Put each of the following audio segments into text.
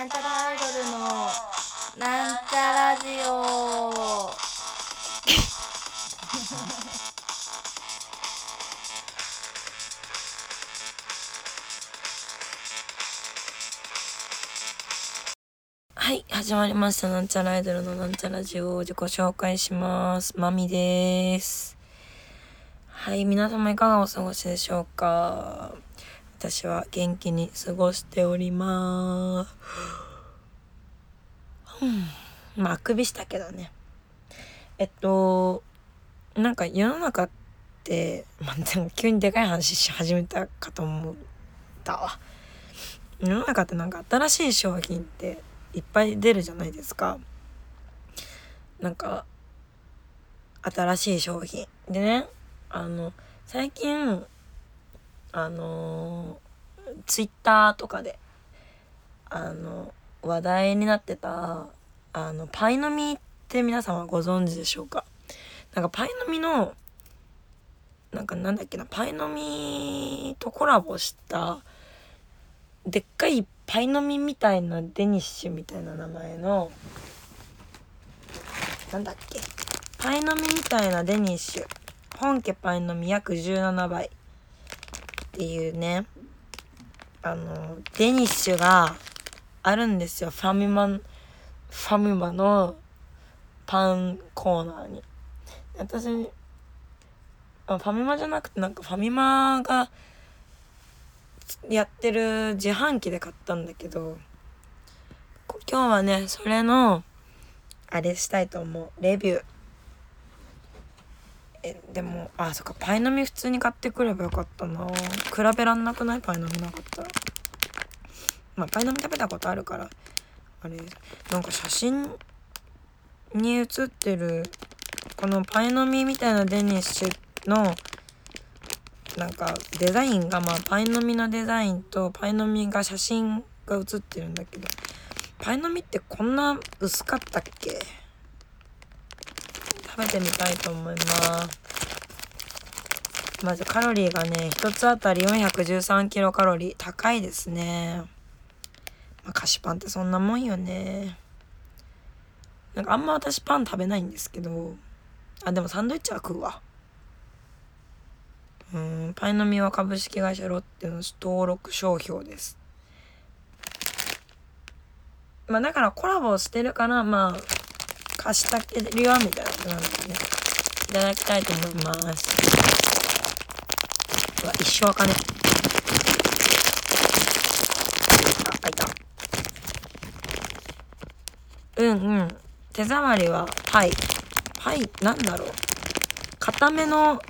なんちゃらアイドルのなんちゃラジオ。はい始まりました。なんちゃらアイドルのなんちゃラジオ。自己紹介します。まみです。はい皆様いかがお過ごしでしょうか？私は元気に過ごしております。うん。まああくびしたけどね。えっとなんか世の中ってまあ、でも急にでかい話し始めたかと思ったわ。世の中ってなんか新しい商品っていっぱい出るじゃないですか。なんか新しい商品。でねあの最近あのツイッターとかであの話題になってたあのパイの実って皆様ご存知でしょうか？なんかパイの実のなんかなんだっけなパイの実とコラボしたでっかいパイの実みたいなデニッシュみたいな名前のなんだっけ？パイの実みたいなデニッシュ。本家パイの実約17倍。っていうねあのデニッシュがあるんですよ。ファミマファミマのパンコーナーに。私ファミマじゃなくてなんかファミマがやってる自販機で買ったんだけど今日はねそれのあれしたいと思う。レビュー。えでもあそっかパイの実普通に買ってくればよかったな。比べらんなくない？パイの実なかったらまあパイの実食べたことあるから。あれなんか写真に写ってるこのパイの実みたいなデニッシュのなんかデザインがまあパイの実のデザインとパイの実が写真が写ってるんだけど。パイの実ってこんな薄かったっけ？食べてみたいと思います。まずカロリーがね1つあたり413キロカロリー。高いですね。まあ菓子パンってそんなもんよね。なんかあんま私パン食べないんですけど。あでもサンドイッチは食うわ。うんパイの実は株式会社ロッテの登録商標です。まあだからコラボしてるからまあ貸したけるよみたいなことなんでね。いただきたいと思います。うわ一生開かねあ開いた。うんうん。手触りはパイ。パイなんだろう。固めの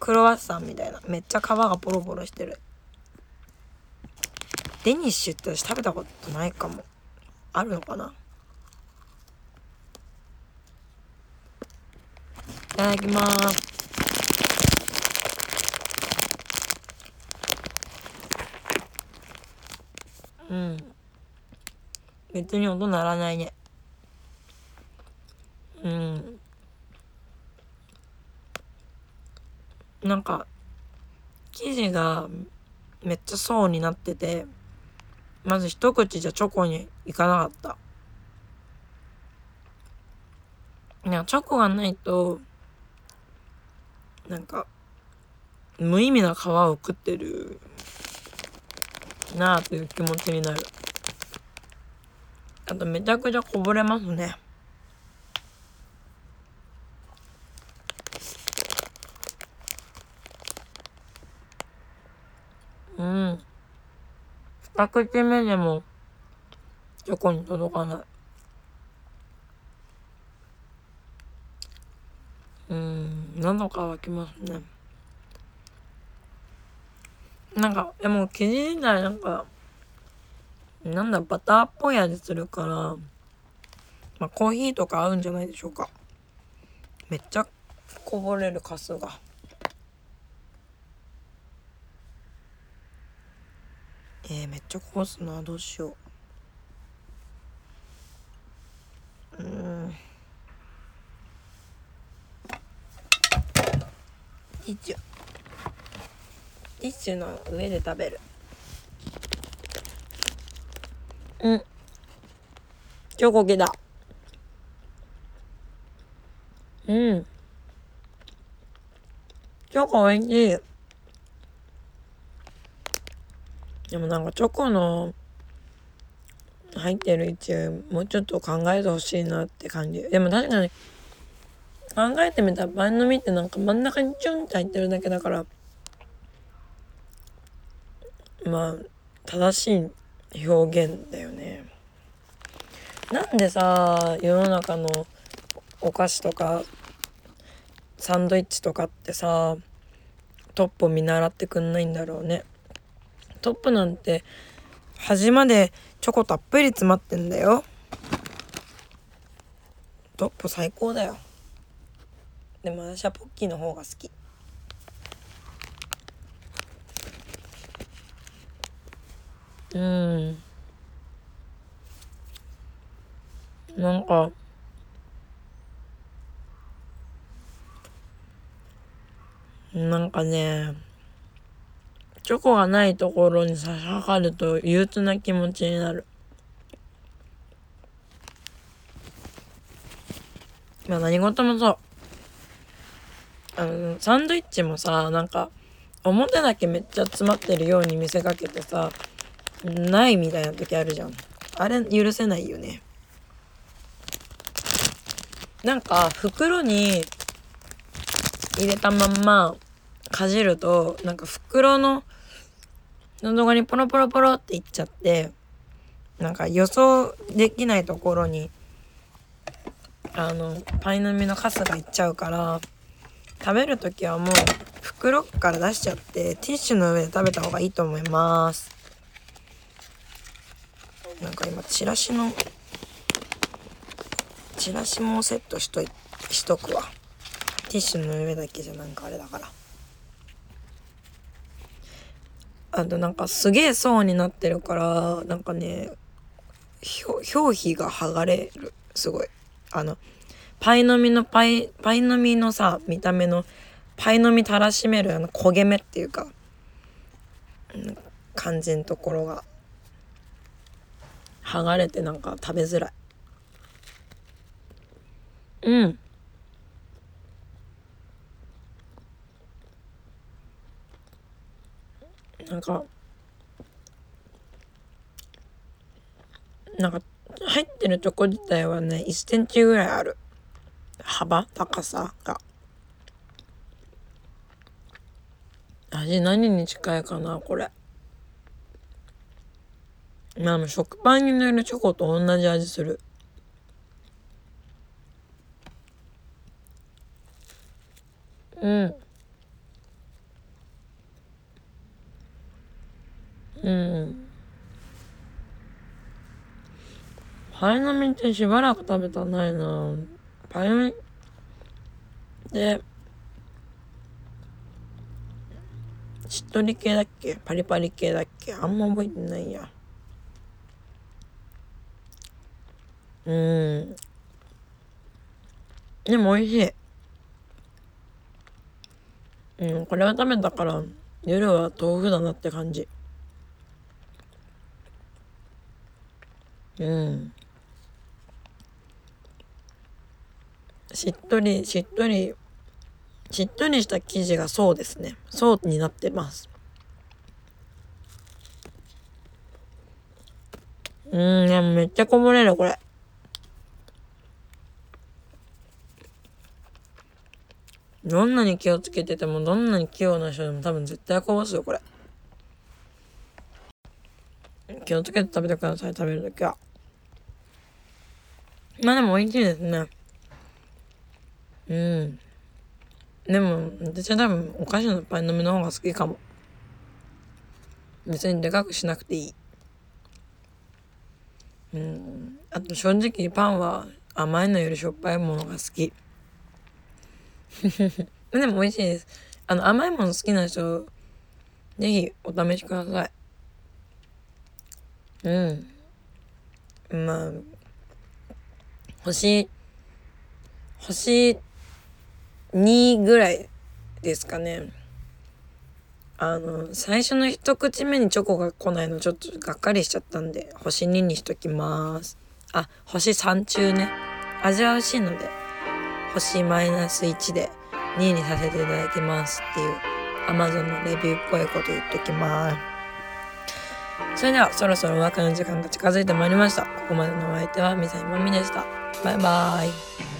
クロワッサンみたいな。めっちゃ皮がポロポロしてる。デニッシュって私食べたことないかも。あるのかな。いただきます。うん。別に音鳴らないね。うん。なんか生地がめっちゃ層になっててまず一口じゃチョコにいかなかった。いやチョコがないとなんか無意味な皮を食ってる。なあという気持ちになる。あとめちゃくちゃこぼれますね。うん。二口目でもチョコに届かない。うん。喉乾きますね。なんかでも生地自体なんかなんだバターっぽい味するからまあコーヒーとか合うんじゃないでしょうか。めっちゃこぼれるカスが。えー、めっちゃこぼすなどうしよう。うん。ティッシュの上で食べる。うん。チョコケだ。うん。チョコおいしい。でもなんかチョコの入ってる位置もうちょっと考えてほしいなって感じ。でも確かに考えてみたらパンの実ってなんか真ん中にチュンって入ってるだけだからまあ正しい表現だよね。なんでさ世の中のお菓子とかサンドイッチとかってさトップを見習ってくんないんだろうね。トップなんて端までチョコたっぷり詰まってんだよ。トップ最高だよ。でも私はポッキーの方が好き。うん。なんか。なんかね。チョコがないところに差し掛かると憂鬱な気持ちになる。まあ何事もそう。あのサンドイッチもさなんか表だけめっちゃ詰まってるように見せかけてさないみたいな時あるじゃん。あれ許せないよね。なんか袋に入れたまんまかじるとなんか袋の喉側にポロポロポロっていっちゃってなんか予想できないところにあのパイの実のカスがいっちゃうから食べる時はもう袋から出しちゃってティッシュの上で食べた方がいいと思います。なんか今チラシのチラシもセットしといしとくわ。ティッシュの上だけじゃなんかあれだから。あとなんかすげえ層になってるからなんかね表皮が剥がれる。すごい。あのパイの実のパイパイの実のさ見た目のパイの実たらしめるあの焦げ目っていうか、感じのところが剥がれてなんか食べづらい。うん。なんかなんか入ってるとこ自体はね1センチぐらいある。幅？高さが。味何に近いかなこれまあ食パンに塗るチョコと同じ味する。うん。うん。パイの実ってしばらく食べたないな。パイの実でしっとり系だっけ？パリパリ系だっけ？あんま覚えてないや。うん。でも美味しい。うんこれは食べたから夜は豆腐だなって感じ。うん。しっとりしっとりしっとりした生地がそうですね。層になってます。うんでもめっちゃこぼれるこれ。どんなに気をつけててもどんなに器用な人でも多分絶対こぼすよこれ。気をつけて食べてください食べるときは。まあでも美味しいですね。うん。でも私は多分お菓子のパイの実の方が好きかも。別にでかくしなくていい。うん。あと正直パンは甘いのよりしょっぱいものが好き。でも美味しいです。あの甘いもの好きな人ぜひお試しください。うん。まあ星星2ぐらいですかね。あの最初の一口目にチョコが来ないのちょっとがっかりしちゃったんで星2にしときます。あ星3中ね。味は美味しいので。星マイナス1で2にさせていただきますっていう Amazon のレビューっぽいこと言っときます。それではそろそろお別れの時間が近づいてまいりました。ここまでのお相手はミサイマミでした。バイバーイ。